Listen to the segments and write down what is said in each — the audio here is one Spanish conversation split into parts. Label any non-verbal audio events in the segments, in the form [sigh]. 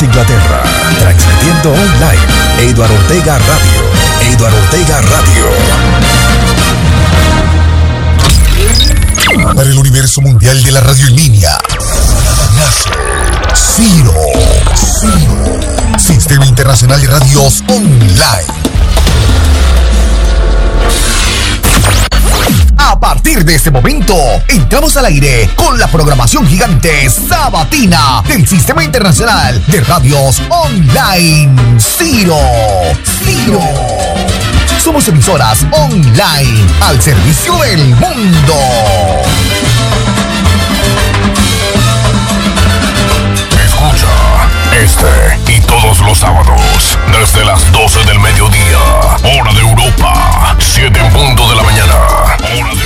Inglaterra. Transmitiendo online. Eduardo Ortega Radio. Eduardo Ortega Radio. Para el universo mundial de la radio en línea. Nace Ciro. Ciro. Sistema Internacional de Radios Online. Partir de este momento, entramos al aire con la programación gigante sabatina del Sistema Internacional de Radios Online. Ciro. Ciro. Somos emisoras online al servicio del mundo. Escucha este y todos los sábados desde las 12 del mediodía, hora de Europa, 7 en punto de la mañana, hora de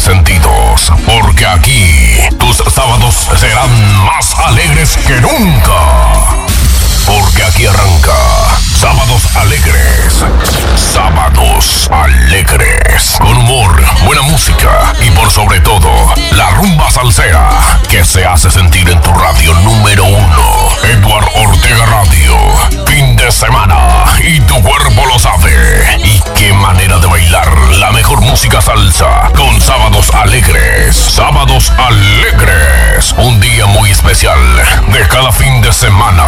sentidos, porque aquí tus sábados serán más alegres que nunca. Porque aquí arranca Sábados Alegres. Sábados Alegres. Con humor, buena música y por sobre todo, la rumba salsera que se hace sentir en tu radio número uno. Edward Ortega Radio. Fin de semana y tu cuerpo lo sabe. Y qué manera de bailar la mejor música salsa con Sábados Alegres. Sábados Alegres. Un día muy especial de cada fin de semana.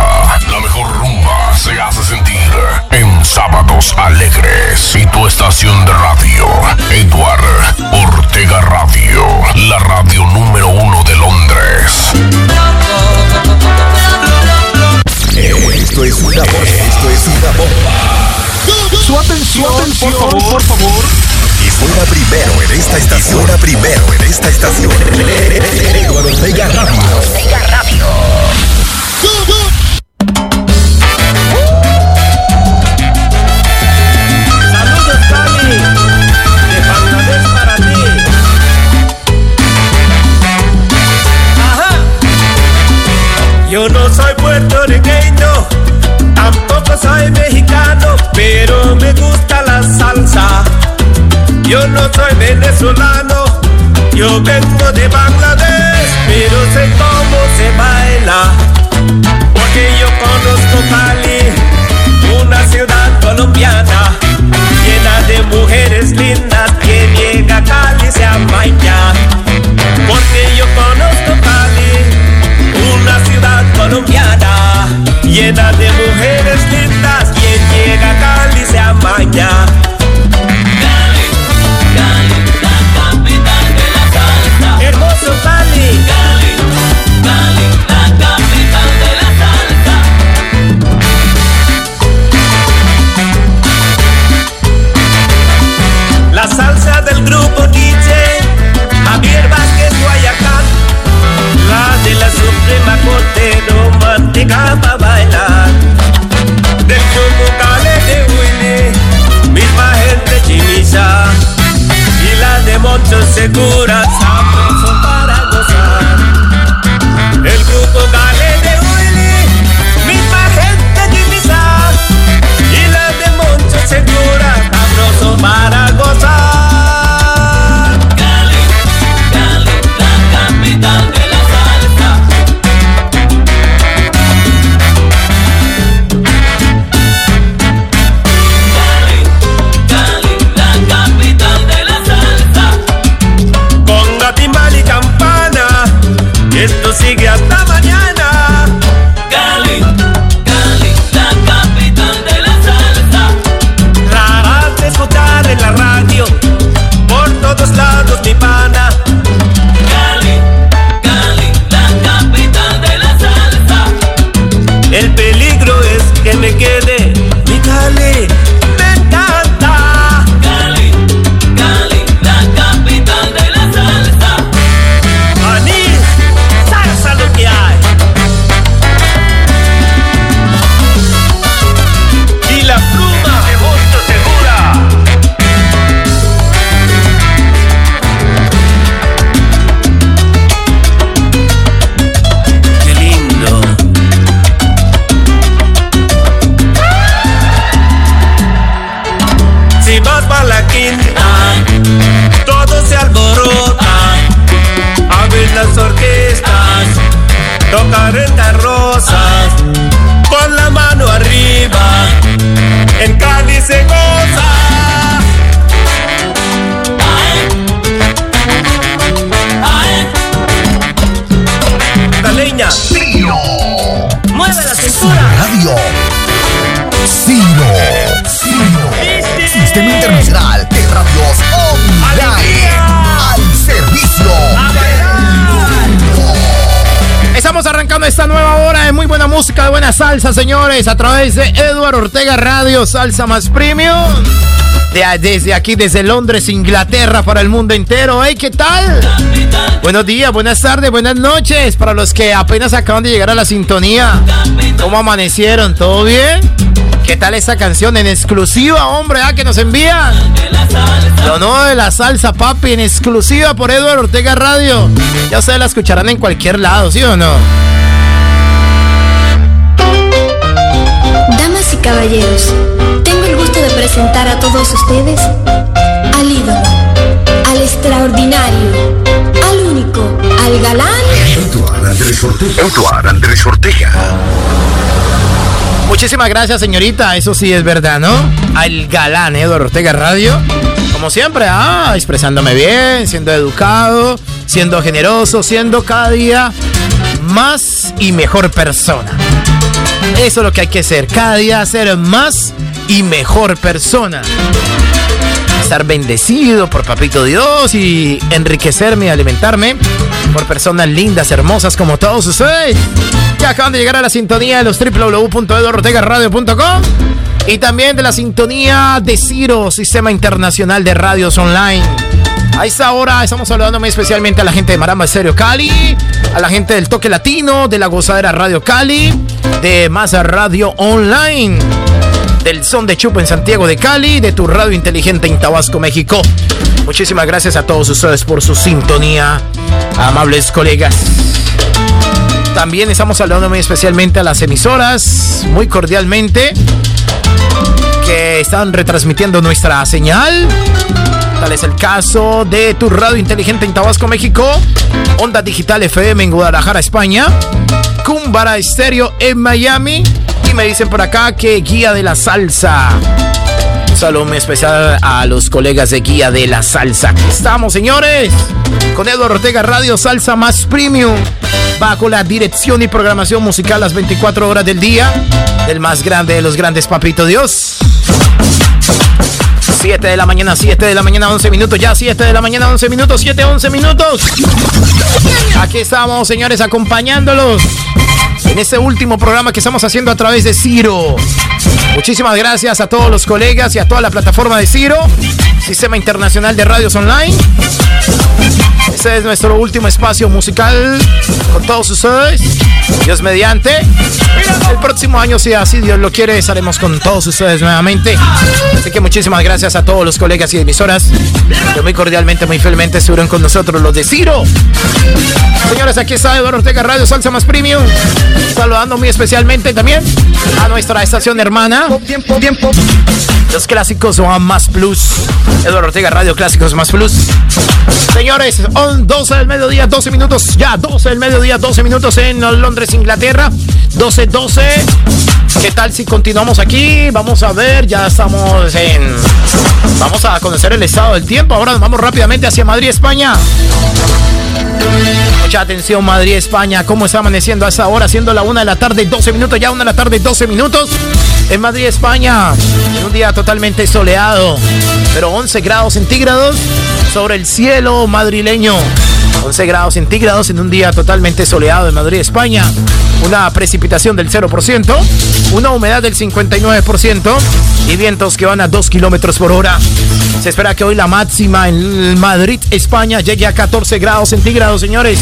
La mejor rumba se hace sentir en Sábados Alegres y tu estación de radio, Edward Ortega Radio, la radio número uno una bomba. Esto es una bomba. Su atención, por favor, por favor. Y fuera primero en esta estación. Fuera primero en esta estación. Eduardo Ortega Radio. Saludos, Yo no soy venezolano, yo vengo de Bangladesh, pero sé cómo se baila. Porque yo conozco Cali, una ciudad colombiana llena de mujeres lindas que llega a Cali se amaña. Porque yo conozco Cali, una ciudad colombiana llena de mujeres lindas quien llega a Cali se amaña. da da da salsa, señores, a través de Eduardo Ortega Radio, Salsa Más Premium. De- desde aquí, desde Londres, Inglaterra, para el mundo entero. Hey, ¿qué tal? Buenos días, buenas tardes, buenas noches. Para los que apenas acaban de llegar a la sintonía. ¿Cómo amanecieron? ¿Todo bien? ¿Qué tal esta canción en exclusiva, hombre? Ah, que nos envían. Lo de la salsa, papi, en exclusiva por Eduardo Ortega Radio. Ya ustedes la escucharán en cualquier lado, ¿sí o no? Caballeros, tengo el gusto de presentar a todos ustedes al ídolo, al extraordinario, al único, al galán. Eduardo Andrés Ortega. Eduardo Andrés Ortega. Muchísimas gracias, señorita. Eso sí es verdad, ¿no? Al galán Eduardo Ortega Radio. Como siempre, ah, expresándome bien, siendo educado, siendo generoso, siendo cada día más y mejor persona. Eso es lo que hay que ser. Cada día ser más y mejor persona. Estar bendecido por Papito Dios y enriquecerme y alimentarme por personas lindas, hermosas como todos ustedes. Que acaban de llegar a la sintonía de los www.eduardotegaradio.com y también de la sintonía de Ciro, Sistema Internacional de Radios Online. A esta hora estamos saludando muy especialmente a la gente de Maramba Estéreo Cali, a la gente del Toque Latino, de la Gozadera Radio Cali, de Masa Radio Online, del Son de Chupo en Santiago de Cali, de tu radio inteligente en Tabasco, México. Muchísimas gracias a todos ustedes por su sintonía, amables colegas. También estamos saludando muy especialmente a las emisoras, muy cordialmente, que están retransmitiendo nuestra señal. Tal es el caso de tu radio inteligente en Tabasco, México, Onda Digital FM en Guadalajara, España, Cumbara Estéreo en Miami y me dicen por acá que Guía de la Salsa. Un muy especial a los colegas de Guía de la Salsa. Aquí Estamos, señores, con Eduardo Ortega Radio Salsa Más Premium, bajo la dirección y programación musical las 24 horas del día del más grande de los grandes, Papito Dios. 7 de la mañana, 7 de la mañana, 11 minutos, ya 7 de la mañana, 11 minutos, 7, 11 minutos. Aquí estamos, señores, acompañándolos en este último programa que estamos haciendo a través de Ciro. Muchísimas gracias a todos los colegas y a toda la plataforma de Ciro, Sistema Internacional de Radios Online. Este es nuestro último espacio musical con todos ustedes. Dios mediante. El próximo año, si así Dios lo quiere, estaremos con todos ustedes nuevamente. Así que muchísimas gracias a todos los colegas y emisoras que muy cordialmente, muy fielmente estuvieron con nosotros, los de Ciro. Señores, aquí está Eduardo Ortega Radio Salsa Más Premium. Saludando muy especialmente también a nuestra estación hermana. Tiempo, tiempo. Los clásicos Más Plus. Eduardo Ortega Radio Clásicos Más Plus. Señores, on 12 del mediodía, 12 minutos. Ya, 12 del mediodía, 12 minutos en Londres, Inglaterra. 12, 12. ¿Qué tal si continuamos aquí? Vamos a ver, ya estamos en. Vamos a conocer el estado del tiempo. Ahora vamos rápidamente hacia Madrid, España. Mucha atención, Madrid, España. ¿Cómo está amaneciendo a esa hora? Siendo la una de la tarde, 12 minutos. Ya una de la tarde, 12 minutos. En Madrid, España. En un día totalmente soleado. Pero 11 grados centígrados sobre el cielo madrileño. 11 grados centígrados en un día totalmente soleado en Madrid, España. Una precipitación del 0%. Una humedad del 59%. Y vientos que van a 2 kilómetros por hora. Se espera que hoy la máxima en Madrid, España, llegue a 14 grados centígrados, señores.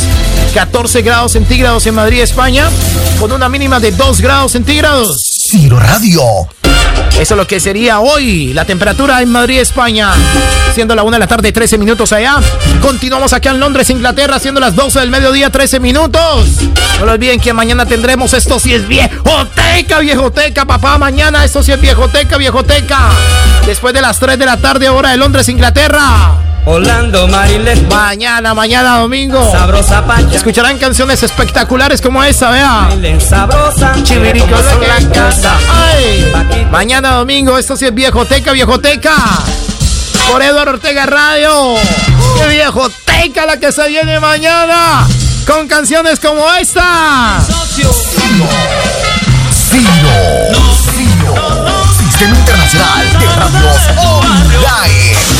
14 grados centígrados en Madrid, España, con una mínima de 2 grados centígrados. Ciro Radio. Eso es lo que sería hoy la temperatura en Madrid, España. Siendo la 1 de la tarde, 13 minutos allá. Continuamos aquí en Londres, Inglaterra, siendo las 12 del mediodía, 13 minutos. No lo olviden que mañana tendremos esto si es viejoteca, viejoteca, papá. Mañana esto si es viejoteca, viejoteca. Después de las 3 de la tarde, hora de Londres, Inglaterra. Orlando, Mariles. Mañana, mañana domingo. Sabrosa pancha. Escucharán canciones espectaculares como esta, vea. Sabrosa. Chivirico de la casa. Ay. Mañana domingo, esto sí es viejoteca, viejoteca. Por Eduardo Ortega Radio. ¡Qué viejoteca la que se viene mañana! Con canciones como esta. Ciro. Ciro. Sistema Internacional de Radios Online.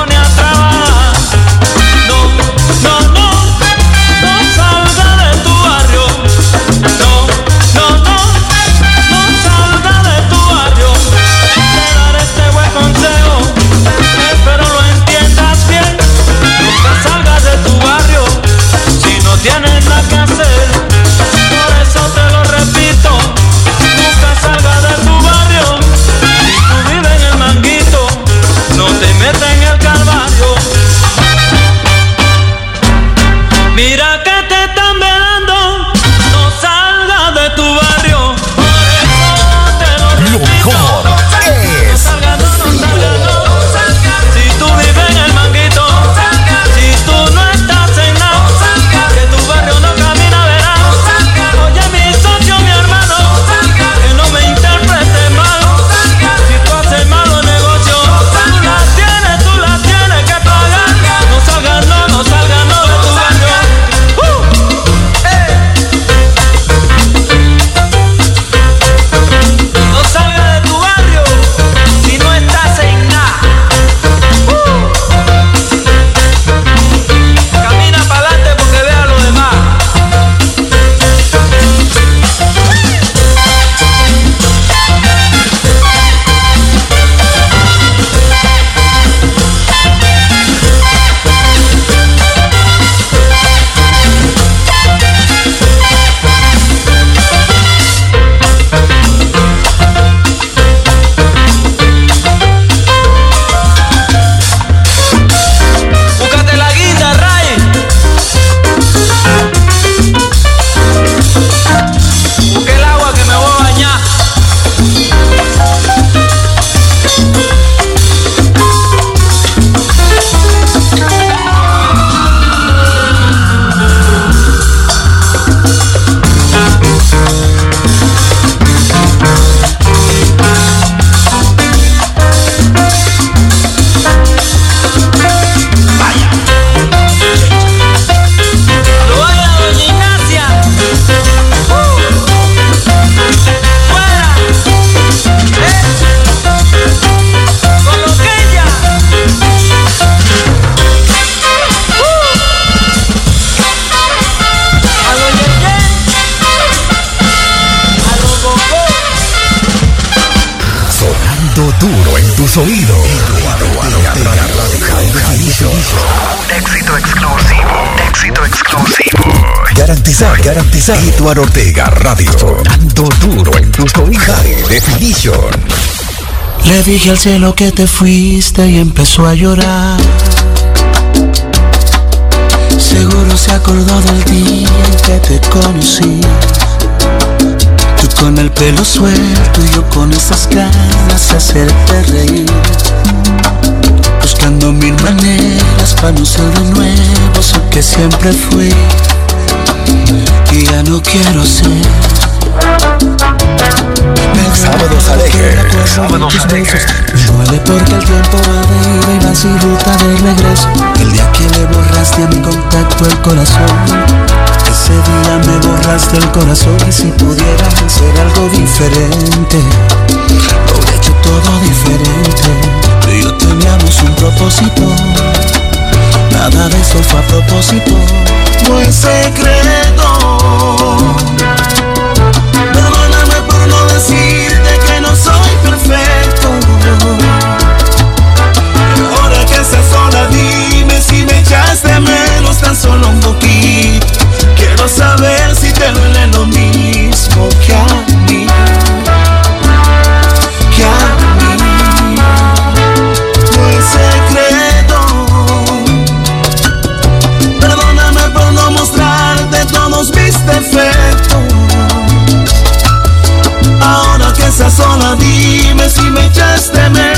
Un éxito exclusivo. Éxito exclusivo. Garantizar, garantizar. Eduardo Ortega Radio. Sonando duro en tus. High Definition. Le dije al cielo que te fuiste y empezó a llorar. Seguro se acordó del día en que te conocí. Tú con el pelo suelto y yo con esas ganas de hacerte reír. Buscando mil maneras para no ser de nuevo eso que siempre fui. Y ya no quiero ser. Me Sábados alegres, sábados tus alegres. Me duele porque el tiempo va de ida y va sin ruta de regreso. El día que le borraste a mi contacto el corazón. Ese día me borraste el corazón y si pudiera hacer algo diferente, lo hubiera hecho todo diferente. Tú y yo teníamos un propósito. Nada de eso fue a propósito. No es secreto. Perdóname por no decirte que no soy perfecto. Ahora que estás sola, dime si me echaste menos tan solo un poquito. Quiero saber si te duele lo mismo que a dime si me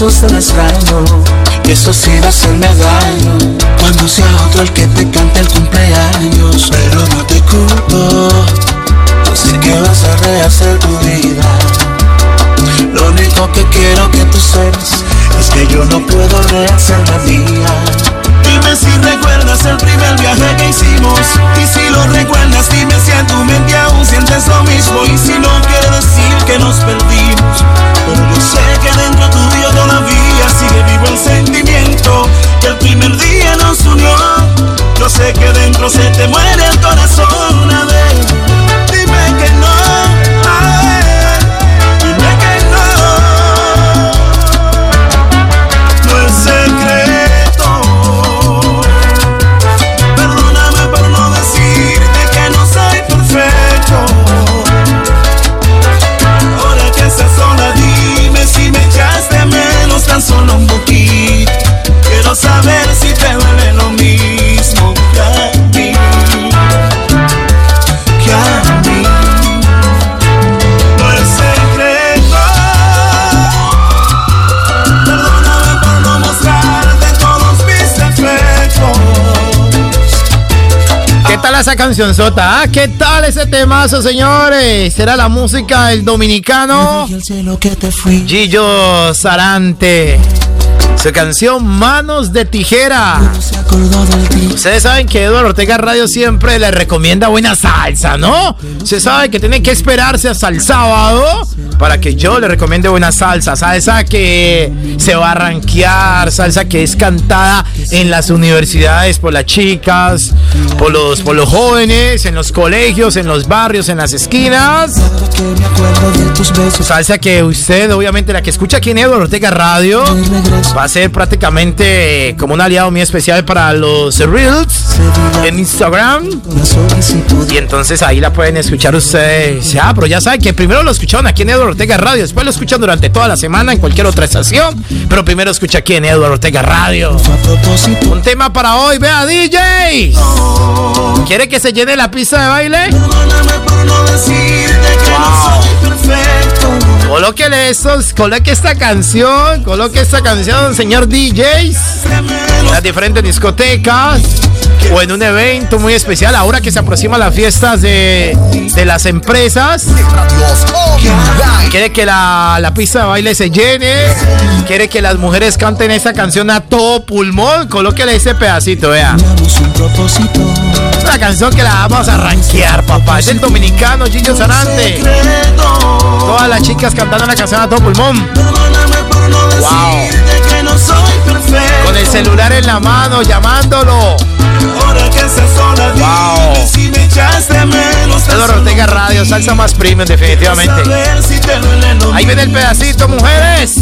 brazos del extraño. Y eso sí va a hacerme daño cuando sea otro el que te cante el cumpleaños. Pero no te culpo, así que vas a rehacer tu vida. Lo único que quiero que tú sepas es que yo no puedo rehacer la mía. Dime si recuerdas el primer viaje que hicimos Y si lo recuerdas dime si en tu mente aún sientes lo mismo Y si no quiere decir que nos perdimos Pero yo sé todavía sigue vivo el sentimiento Que el primer día nos unió. Yo sé que dentro se te muere el corazón esa canción sota? Ah, ¿Qué tal ese temazo, señores? Será la música del dominicano. Gillo Sarante. Su canción Manos de Tijera. Ustedes saben que Eduardo Ortega Radio siempre le recomienda buena salsa, ¿no? Se sabe que tiene que esperarse hasta el sábado para que yo le recomiende buena salsa. Salsa que se va a rankear, salsa que es cantada en las universidades por las chicas, por los, por los jóvenes, en los colegios, en los barrios, en las esquinas. Salsa que usted, obviamente, la que escucha aquí en Eduardo Ortega Radio, va ser prácticamente como un aliado muy especial para los Reels en Instagram. Y entonces ahí la pueden escuchar ustedes. Ya, pero ya saben que primero lo escucharon aquí en Eduardo Ortega Radio, después lo escuchan durante toda la semana en cualquier otra estación, pero primero escucha aquí en Eduardo Ortega Radio. Un tema para hoy, vea DJ. ¿Quiere que se llene la pista de baile? Perdóname Colóquele estos, coloque esta canción, coloque esta canción, señor DJs. en las diferentes discotecas o en un evento muy especial. Ahora que se aproximan las fiestas de, de las empresas, quiere que la, la pista de baile se llene, quiere que las mujeres canten esa canción a todo pulmón. Colóquele ese pedacito, vea. Propósito. Una canción que la vamos a rankear, papá. Es el dominicano Gillo Sarante. Todas las chicas cantando la canción a todo pulmón. Perfecto. Con el celular en la mano, llamándolo. Wow. solo Ortega Radio, salsa más premium, definitivamente. Ahí viene el pedacito, mujeres.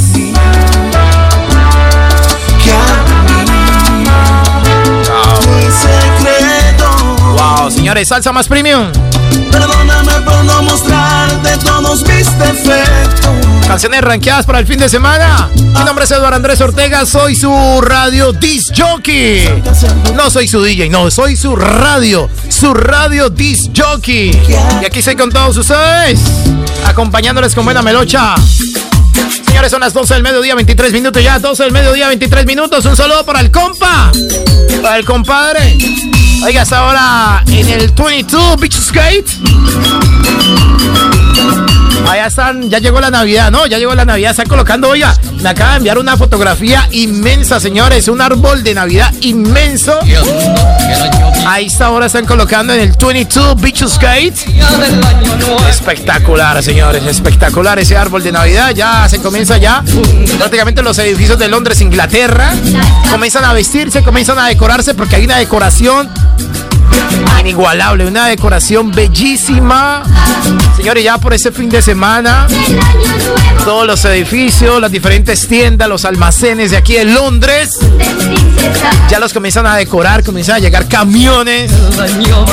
Wow, señores, salsa más premium. Perdóname por no mostrarte todos mis defectos. Canciones rankeadas para el fin de semana. Mi nombre es Eduardo Andrés Ortega, soy su radio disc jockey. No soy su DJ, no, soy su radio, su radio disc jockey. Y aquí estoy con todos ustedes, acompañándoles con buena melocha. Señores, son las 12 del mediodía, 23 minutos ya, 12 del mediodía, 23 minutos. Un saludo para el compa, para el compadre. Oiga, hasta ahora en el 22 Beach Skate. Allá están, ya llegó la Navidad, ¿no? Ya llegó la Navidad, están colocando, oiga, me acaba de enviar una fotografía inmensa, señores, un árbol de Navidad inmenso. Ahí está ahora están colocando en el 22 Beach Skate. Espectacular, señores, espectacular ese árbol de Navidad. Ya se comienza ya. Prácticamente los edificios de Londres, Inglaterra, comienzan a vestirse, comienzan a decorarse porque hay una decoración Inigualable, una decoración bellísima. Señores, ya por ese fin de semana, todos los edificios, las diferentes tiendas, los almacenes de aquí en Londres, ya los comienzan a decorar, comienzan a llegar camiones,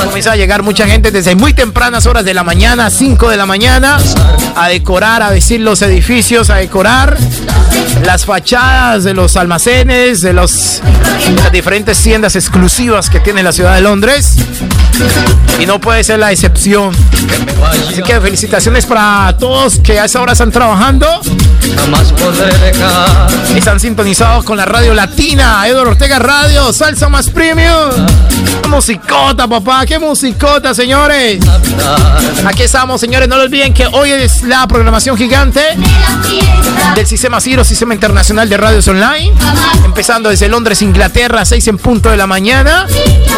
comienza a llegar mucha gente desde muy tempranas horas de la mañana, 5 de la mañana, a decorar, a decir los edificios, a decorar las fachadas de los almacenes, de los, las diferentes tiendas exclusivas que tiene la ciudad de Londres. Y no puede ser la excepción. Así que felicitaciones para todos que a esa hora están trabajando. Jamás podré dejar. Están sintonizados con la radio latina, Eduardo Ortega Radio, Salsa Más Premium. ¡Qué musicota, papá! ¡Qué musicota, señores! Aquí estamos, señores. No lo olviden que hoy es la programación gigante del Sistema Ciro, Sistema Internacional de Radios Online. Empezando desde Londres, Inglaterra, 6 en punto de la mañana.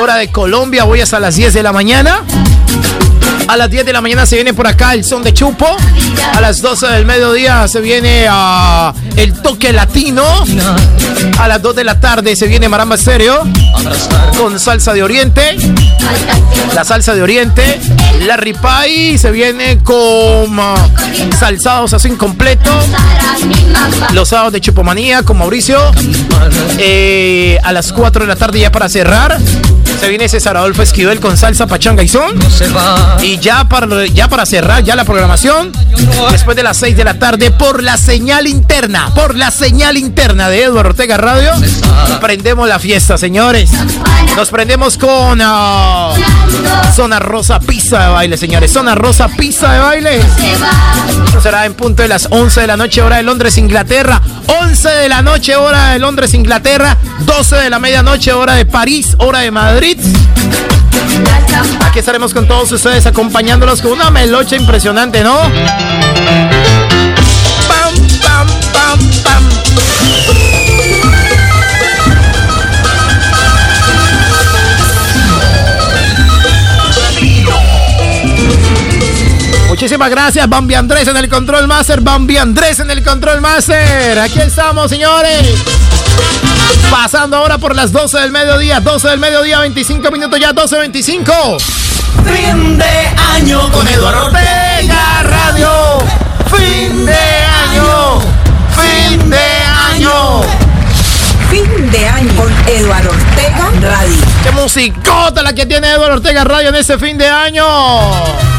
Hora de Colombia, voy hasta las 10 de la mañana. A las 10 de la mañana se viene por acá el son de Chupo. A las 12 del mediodía se viene a el toque latino. A las 2 de la tarde se viene Maramba Stereo con salsa de Oriente. La salsa de Oriente. La Ripay se viene con uh, salsados así incompleto. Los sábados de Chupomanía con Mauricio. Eh, a las 4 de la tarde ya para cerrar. Se viene César Adolfo Esquivel con salsa pachanga y son. Y ya para, ya para cerrar ya la programación, después de las 6 de la tarde, por la señal interna, por la señal interna de Eduardo Ortega Radio, prendemos la fiesta, señores. Nos prendemos con uh, Zona Rosa Pizza de baile, señores. Zona Rosa Pizza de baile. Será en punto de las 11 de la noche, hora de Londres, Inglaterra. 11 de la noche, hora de Londres, Inglaterra. 12 de la medianoche, hora de París, hora de Madrid. Aquí estaremos con todos ustedes acompañándolos con una melocha impresionante, ¿no? Pam, pam, pam, pam. Muchísimas gracias, Bambi Andrés en el Control Master. Bambi Andrés en el Control Master. Aquí estamos, señores. Pasando ahora por las 12 del mediodía. 12 del mediodía, 25 minutos ya, 12.25. Fin de año con Eduardo Ortega Radio. Fin de año. Fin de año. Fin de año con Eduardo Ortega Radio. ¡Qué musicota la que tiene Eduardo Ortega Radio en este fin de año!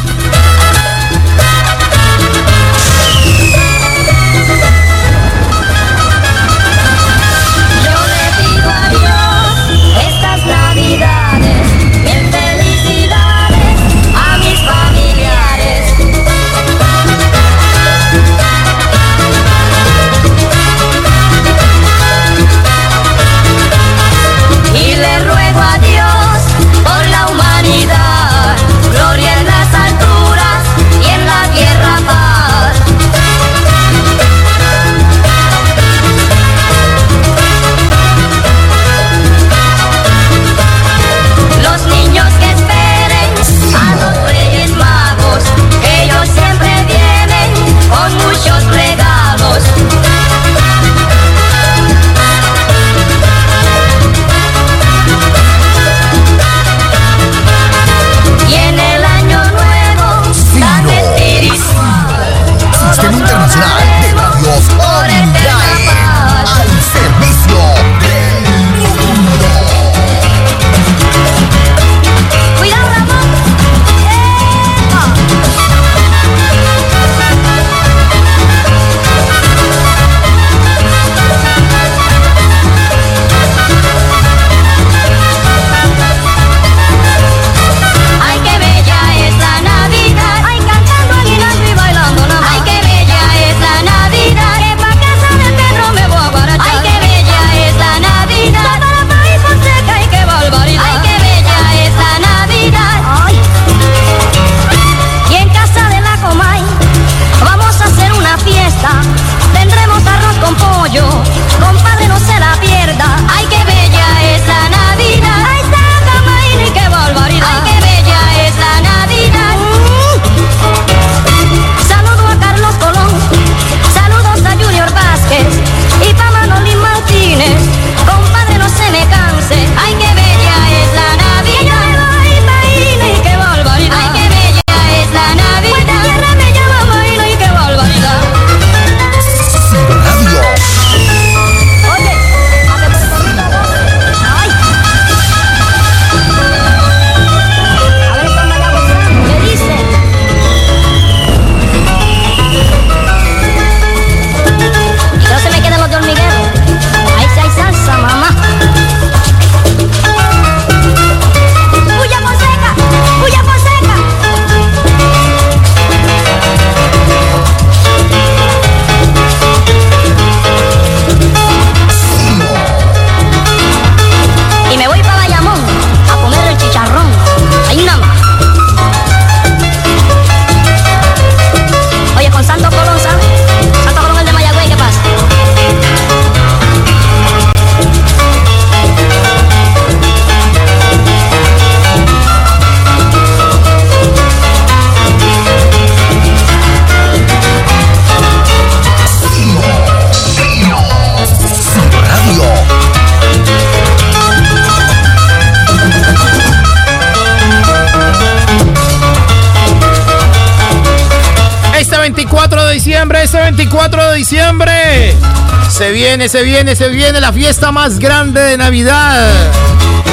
Se viene, se viene, se viene la fiesta más grande de Navidad.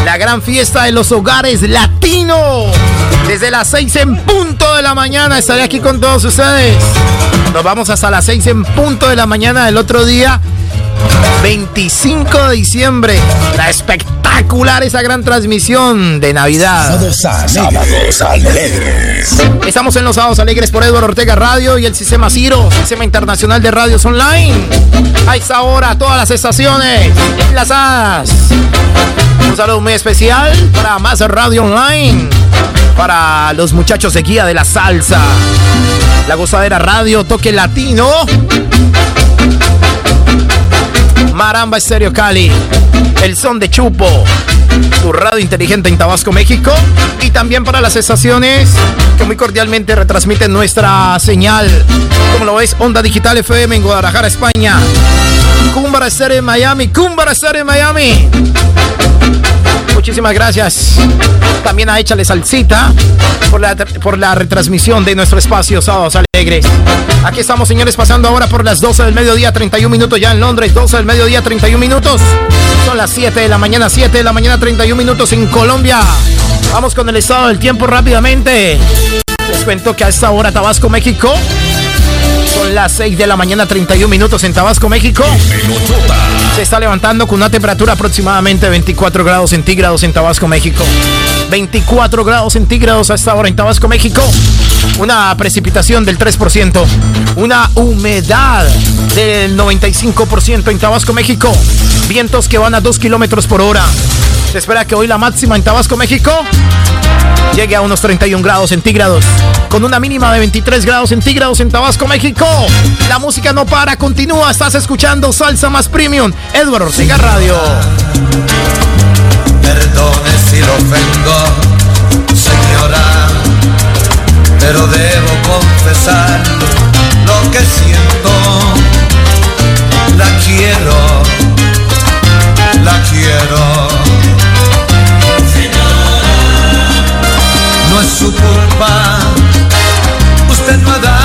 La gran fiesta de los hogares latinos. Desde las 6 en punto de la mañana estaré aquí con todos ustedes. Nos vamos hasta las 6 en punto de la mañana del otro día. 25 de diciembre. La espectacular esa gran transmisión de Navidad. Sábados alegres. Estamos en los Sábados Alegres por Eduardo Ortega Radio y el Sistema Ciro, Sistema Internacional de Radios Online. A esta hora, todas las estaciones enlazadas. Un saludo muy especial para Más Radio Online, para los muchachos de Guía de la Salsa, La Gozadera Radio, Toque Latino. Maramba Estéreo Cali, El Son de Chupo, tu radio inteligente en Tabasco, México, y también para las estaciones que muy cordialmente retransmiten nuestra señal, como lo ves, Onda Digital FM en Guadalajara, España, Cúmbara Estéreo en Miami, Cúmbara Estéreo en Miami. Muchísimas gracias. También a Échale Salsita por la, por la retransmisión de nuestro espacio Sábados Alegres. Aquí estamos, señores, pasando ahora por las 12 del mediodía, 31 minutos ya en Londres, 12 del mediodía, 31 minutos. Son las 7 de la mañana, 7 de la mañana, 31 minutos en Colombia. Vamos con el estado del tiempo rápidamente. Les cuento que a esta hora Tabasco, México. Son las 6 de la mañana, 31 minutos en Tabasco, México. Se está levantando con una temperatura aproximadamente de 24 grados centígrados en Tabasco, México. 24 grados centígrados a esta hora en Tabasco, México. Una precipitación del 3%. Una humedad del 95% en Tabasco, México. Vientos que van a 2 kilómetros por hora. Se espera que hoy la máxima en Tabasco, México llegue a unos 31 grados centígrados, con una mínima de 23 grados centígrados en Tabasco, México. La música no para, continúa, estás escuchando Salsa Más Premium, Edward Ortega Radio. Perdone si lo ofendo, señora, pero debo confesar lo que siento. La quiero, la quiero. Su culpa. Usted no ha dado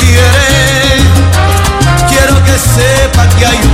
quiere. Quiero que sepa que hay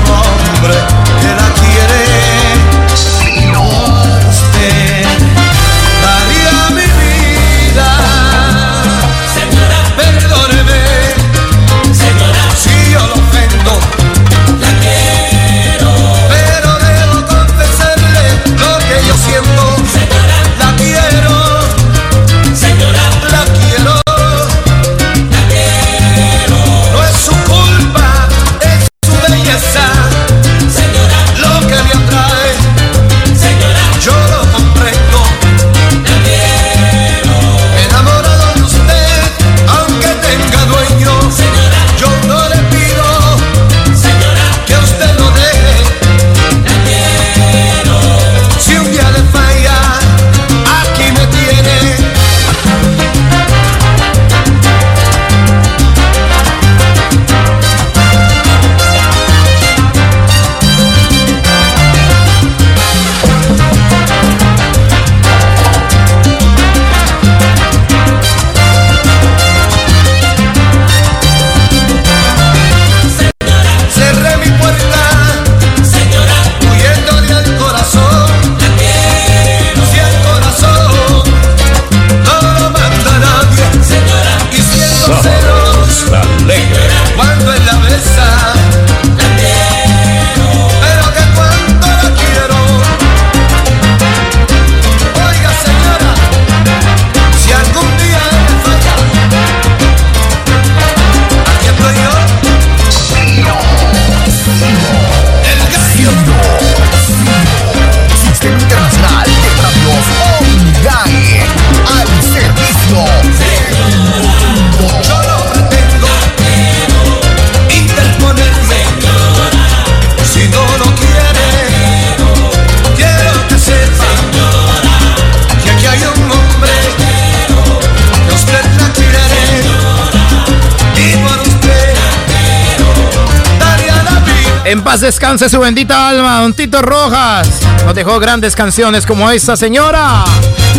paz descanse su bendita alma, don Tito Rojas. Nos dejó grandes canciones como esta señora.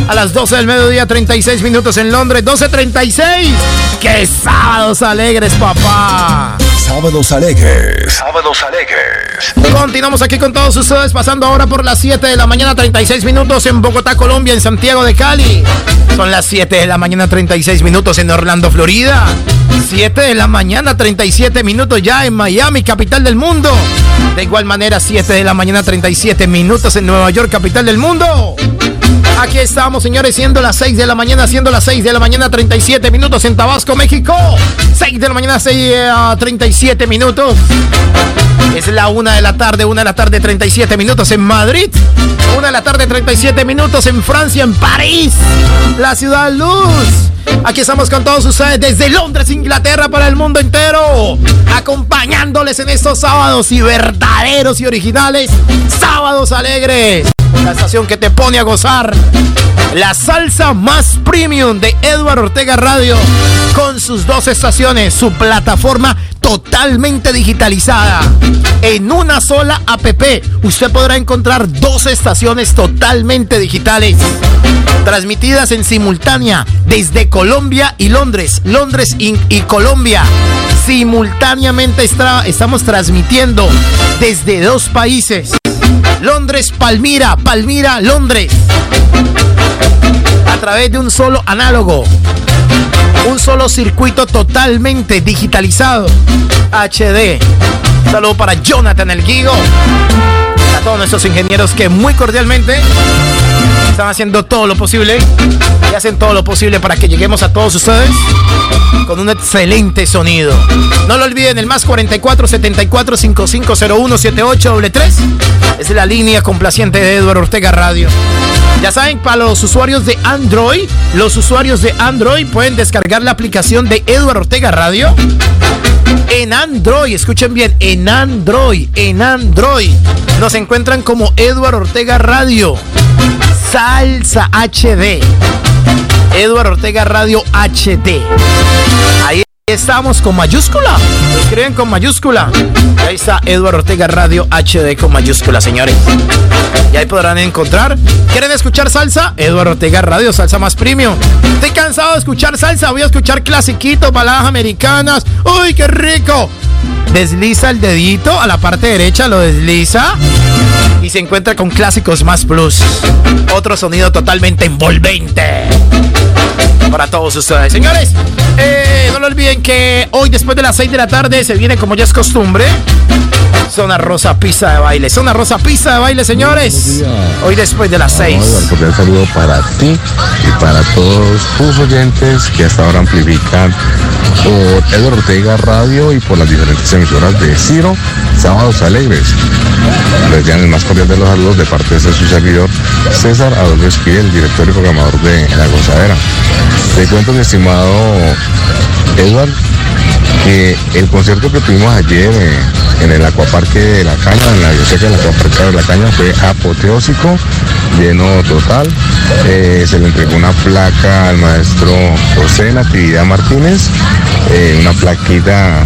A las 12 del mediodía, 36 minutos en Londres, 12.36. ¡Qué sábados alegres, papá! Sábados alegres. Sábados alegres. Continuamos aquí con todos ustedes, pasando ahora por las 7 de la mañana, 36 minutos en Bogotá, Colombia, en Santiago de Cali. Son las 7 de la mañana, 36 minutos en Orlando, Florida. 7 de la mañana, 37 minutos ya en Miami, capital del mundo. De igual manera, 7 de la mañana, 37 minutos en Nueva York, capital del mundo. Aquí estamos, señores, siendo las 6 de la mañana, siendo las 6 de la mañana, 37 minutos en Tabasco, México. 6 de la mañana, 6 a 37 minutos. Es la 1 de la tarde, 1 de la tarde, 37 minutos en Madrid. 1 de la tarde, 37 minutos en Francia, en París. La ciudad luz. Aquí estamos con todos ustedes desde Londres, Inglaterra, para el mundo entero. Acompañándoles en estos sábados y verdaderos y originales. Sábados alegres. La estación que te pone a gozar. La salsa más premium de Edward Ortega Radio. Con sus dos estaciones, su plataforma totalmente digitalizada. En una sola app, usted podrá encontrar dos estaciones totalmente digitales. Transmitidas en simultánea desde Colombia y Londres. Londres y, Colombia. Simultáneamente estamos transmitiendo desde dos países. Londres, Palmira, Palmira, Londres. A través de un solo análogo. Un solo circuito totalmente digitalizado. HD. Un saludo para Jonathan El Guigo. A todos nuestros ingenieros que muy cordialmente están haciendo todo lo posible y hacen todo lo posible para que lleguemos a todos ustedes con un excelente sonido. No lo olviden, el más 44 74 5501 78 3 es la línea complaciente de Eduardo Ortega Radio. Ya saben, para los usuarios de Android, los usuarios de Android pueden descargar la aplicación de Eduardo Ortega Radio en Android, escuchen bien, en Android, en Android. Nos encuentran como Eduardo Ortega Radio. Salsa HD. Eduardo Ortega Radio HD. Ahí estamos con mayúscula. Lo escriben con mayúscula. Ahí está Eduardo Ortega Radio HD con mayúscula, señores. Y ahí podrán encontrar. ¿Quieren escuchar salsa? Eduardo Ortega Radio, salsa más premium. Estoy cansado de escuchar salsa. Voy a escuchar clasiquitos, baladas americanas. ¡Uy, qué rico! Desliza el dedito a la parte derecha, lo desliza y se encuentra con clásicos más plus. Otro sonido totalmente envolvente para todos ustedes. Señores, eh, no lo olviden que hoy después de las 6 de la tarde se viene como ya es costumbre. Zona Rosa Pista de Baile. Zona Rosa Pista de Baile, señores. Hoy después de las 6. Un cordial saludo para ti y para todos tus oyentes que hasta ahora amplifican por Eduardo Ortega Radio y por las diferentes emisoras de Ciro, Sábados Alegres. Les dan el más cordial de los saludos de parte de su servidor, César Adolfo Esquivel, director y programador de La Gozadera. Te cuento, mi estimado Edward, que el concierto que tuvimos ayer eh, en el Acuaparque de la Caña, en la biblioteca del Acuaparque de la Caña, fue apoteósico, lleno total. Eh, se le entregó una placa al maestro José Natividad Martínez, eh, una plaquita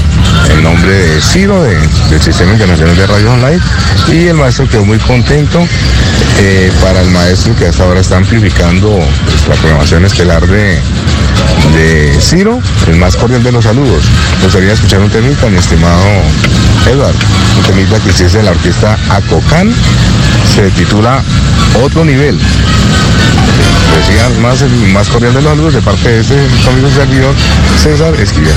en nombre de Ciro, de- del Sistema Internacional de Radio Online, y el maestro quedó muy contento. eh, para el maestro que hasta ahora está amplificando pues, la programación estelar de, de Ciro, el más cordial de los saludos. Me gustaría escuchar un temita, mi estimado Edward, un temita que hiciese la orquesta Acocan, se titula Otro Nivel. Decía más más cordial de los saludos de parte de este amigo servidor, César Esquivel.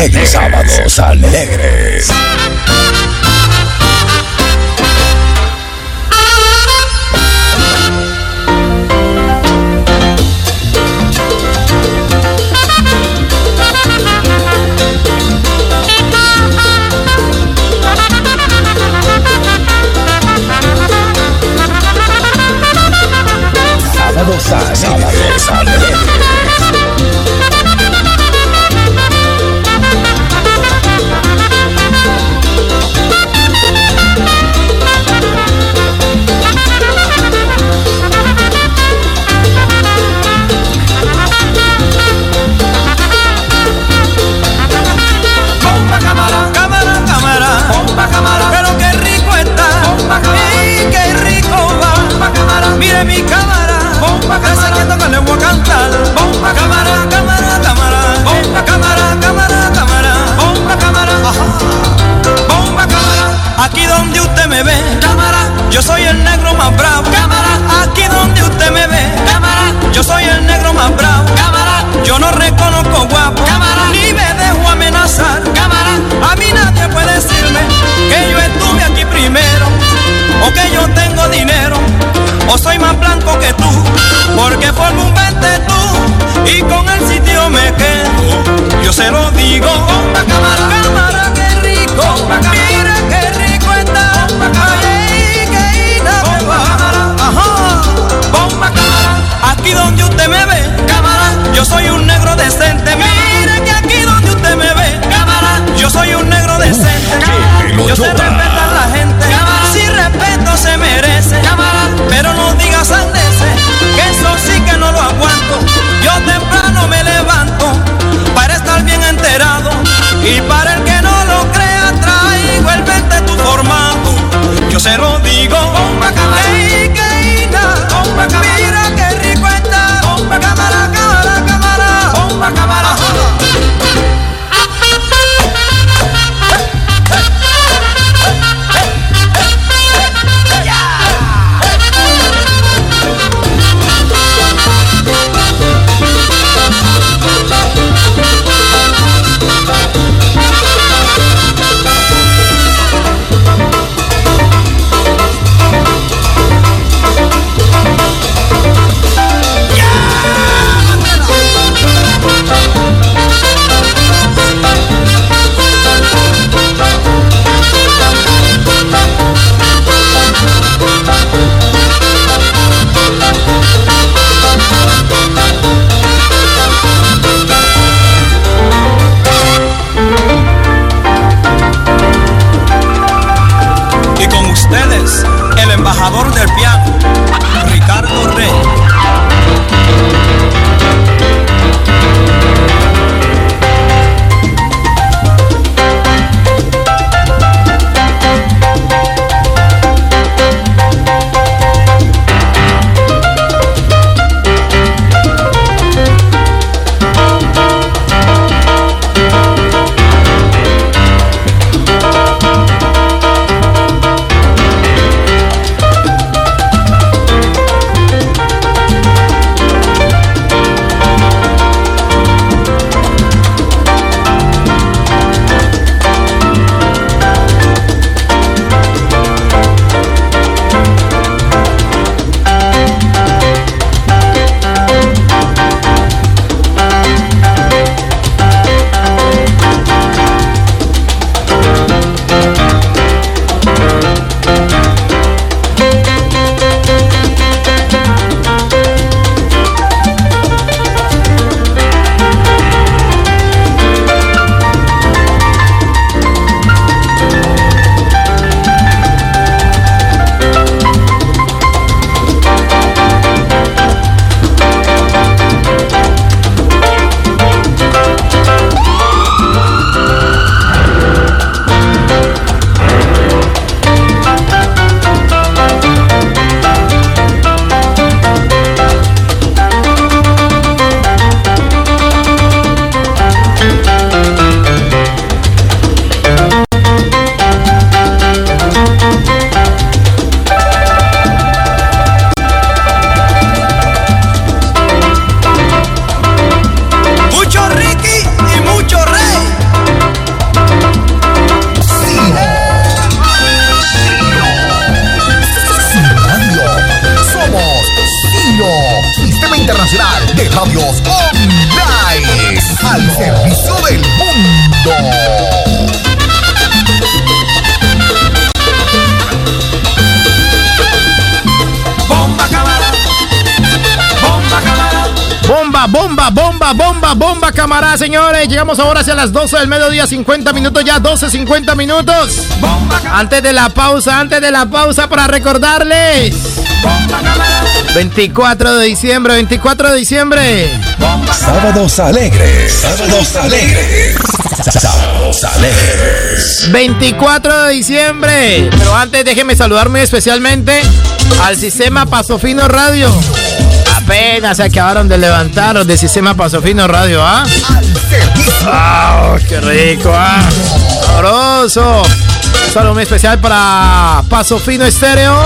Sábados alegres. se lo digo. Opa, cámara, cámara, qué rico. Opa, cámara, mira qué rico está. Opa, cámara, Ay, qué ida, bomba, cámara, ajá. Bomba, cámara. Aquí donde usted me ve, cámara, yo soy un camarada, señores. Llegamos ahora hacia las 12 del mediodía, 50 minutos ya, 12, 50 minutos. Antes de la pausa, antes de la pausa, para recordarles. 24 de diciembre, 24 de diciembre. Sábados alegres. Sábados alegres. Sábados alegres. 24 de diciembre. Pero antes déjenme saludarme especialmente al sistema Pasofino Radio. Apenas se acabaron de levantar del sistema Pasofino Radio, ¿ah? ¡Ah! ¡Qué rico! ¡Ah! ¡Sabroso! Saludo muy especial para Paso Fino Estéreo,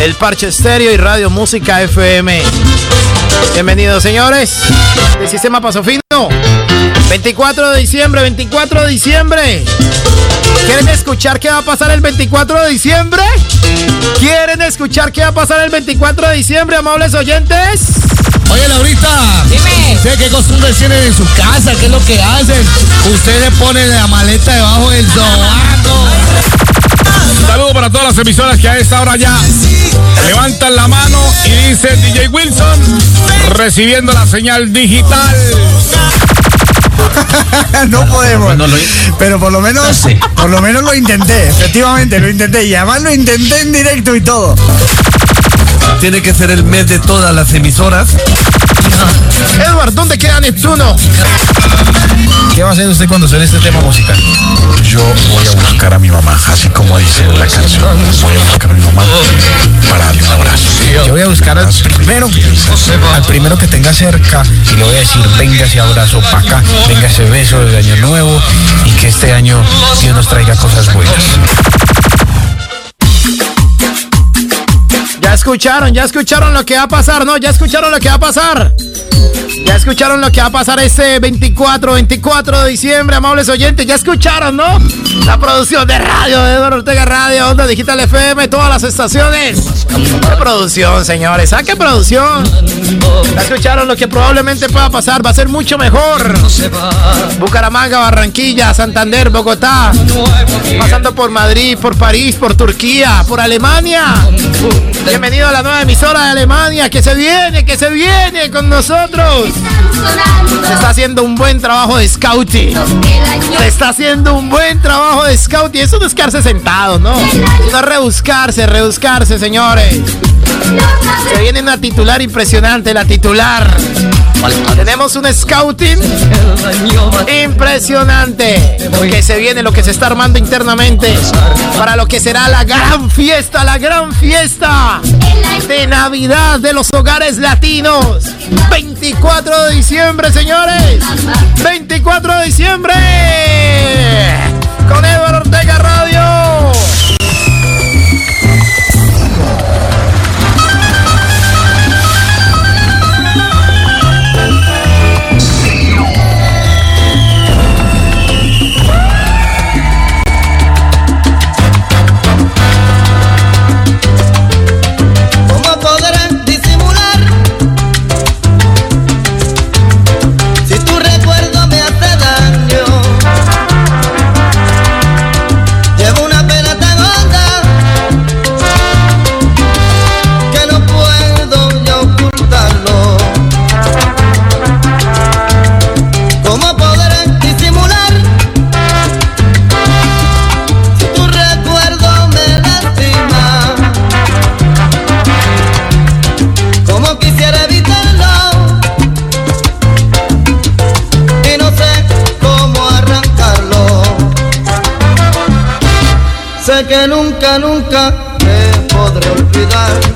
El Parche Estéreo y Radio Música FM. Bienvenidos, señores, del sistema Paso Fino. 24 de diciembre, 24 de diciembre. ¿Quieren escuchar qué va a pasar el 24 de diciembre? ¿Quieren escuchar qué va a pasar el 24 de diciembre, amables oyentes? Oye, Laurita. Dime. ¿Usted qué costumbres tienen en su casa? ¿Qué es lo que hacen? Usted se pone la maleta debajo del sobaco. Un saludo para todas las emisoras que a esta hora ya levantan la mano y dice DJ Wilson recibiendo la señal digital. [laughs] no podemos. Pero por lo menos, por lo menos lo intenté. Efectivamente, lo intenté. Y además lo intenté en directo y todo. Tiene que ser el mes de todas las emisoras. Edward, ¿dónde queda Neptuno? ¿Qué va a hacer usted cuando suene este tema musical? Yo voy a buscar a mi mamá, así como dice la canción. Voy a buscar a mi mamá para darle un abrazo. Yo voy a buscar al primero, al primero que tenga cerca y le voy a decir, venga ese abrazo para acá, venga ese beso de año nuevo y que este año Dios nos traiga cosas buenas. Ya escucharon, ya escucharon lo que va a pasar, ¿no? Ya escucharon lo que va a pasar. Ya escucharon lo que va a pasar este 24, 24 de diciembre, amables oyentes. Ya escucharon, ¿no? La producción de radio de Eduardo Ortega Radio, Onda Digital FM, todas las estaciones. ¿Qué producción, señores? ¿A qué producción? Ya escucharon lo que probablemente pueda pasar. Va a ser mucho mejor. Bucaramanga, Barranquilla, Santander, Bogotá. Pasando por Madrid, por París, por Turquía, por Alemania. Bienvenido a la nueva emisora de Alemania. Que se viene, que se viene con nosotros. Se está haciendo un buen trabajo de scouting. Se está haciendo un buen trabajo de scouting. Eso no es quedarse sentado, ¿no? No rebuscarse, rebuscarse, señores. Se viene una titular impresionante, la titular. Tenemos un scouting impresionante. Que se viene lo que se está armando internamente para lo que será la gran fiesta, la gran fiesta de Navidad de los hogares latinos. 24 de diciembre, señores. 24 de diciembre. Con Eduardo Ortega Radio. Que nunca, nunca me podré olvidar.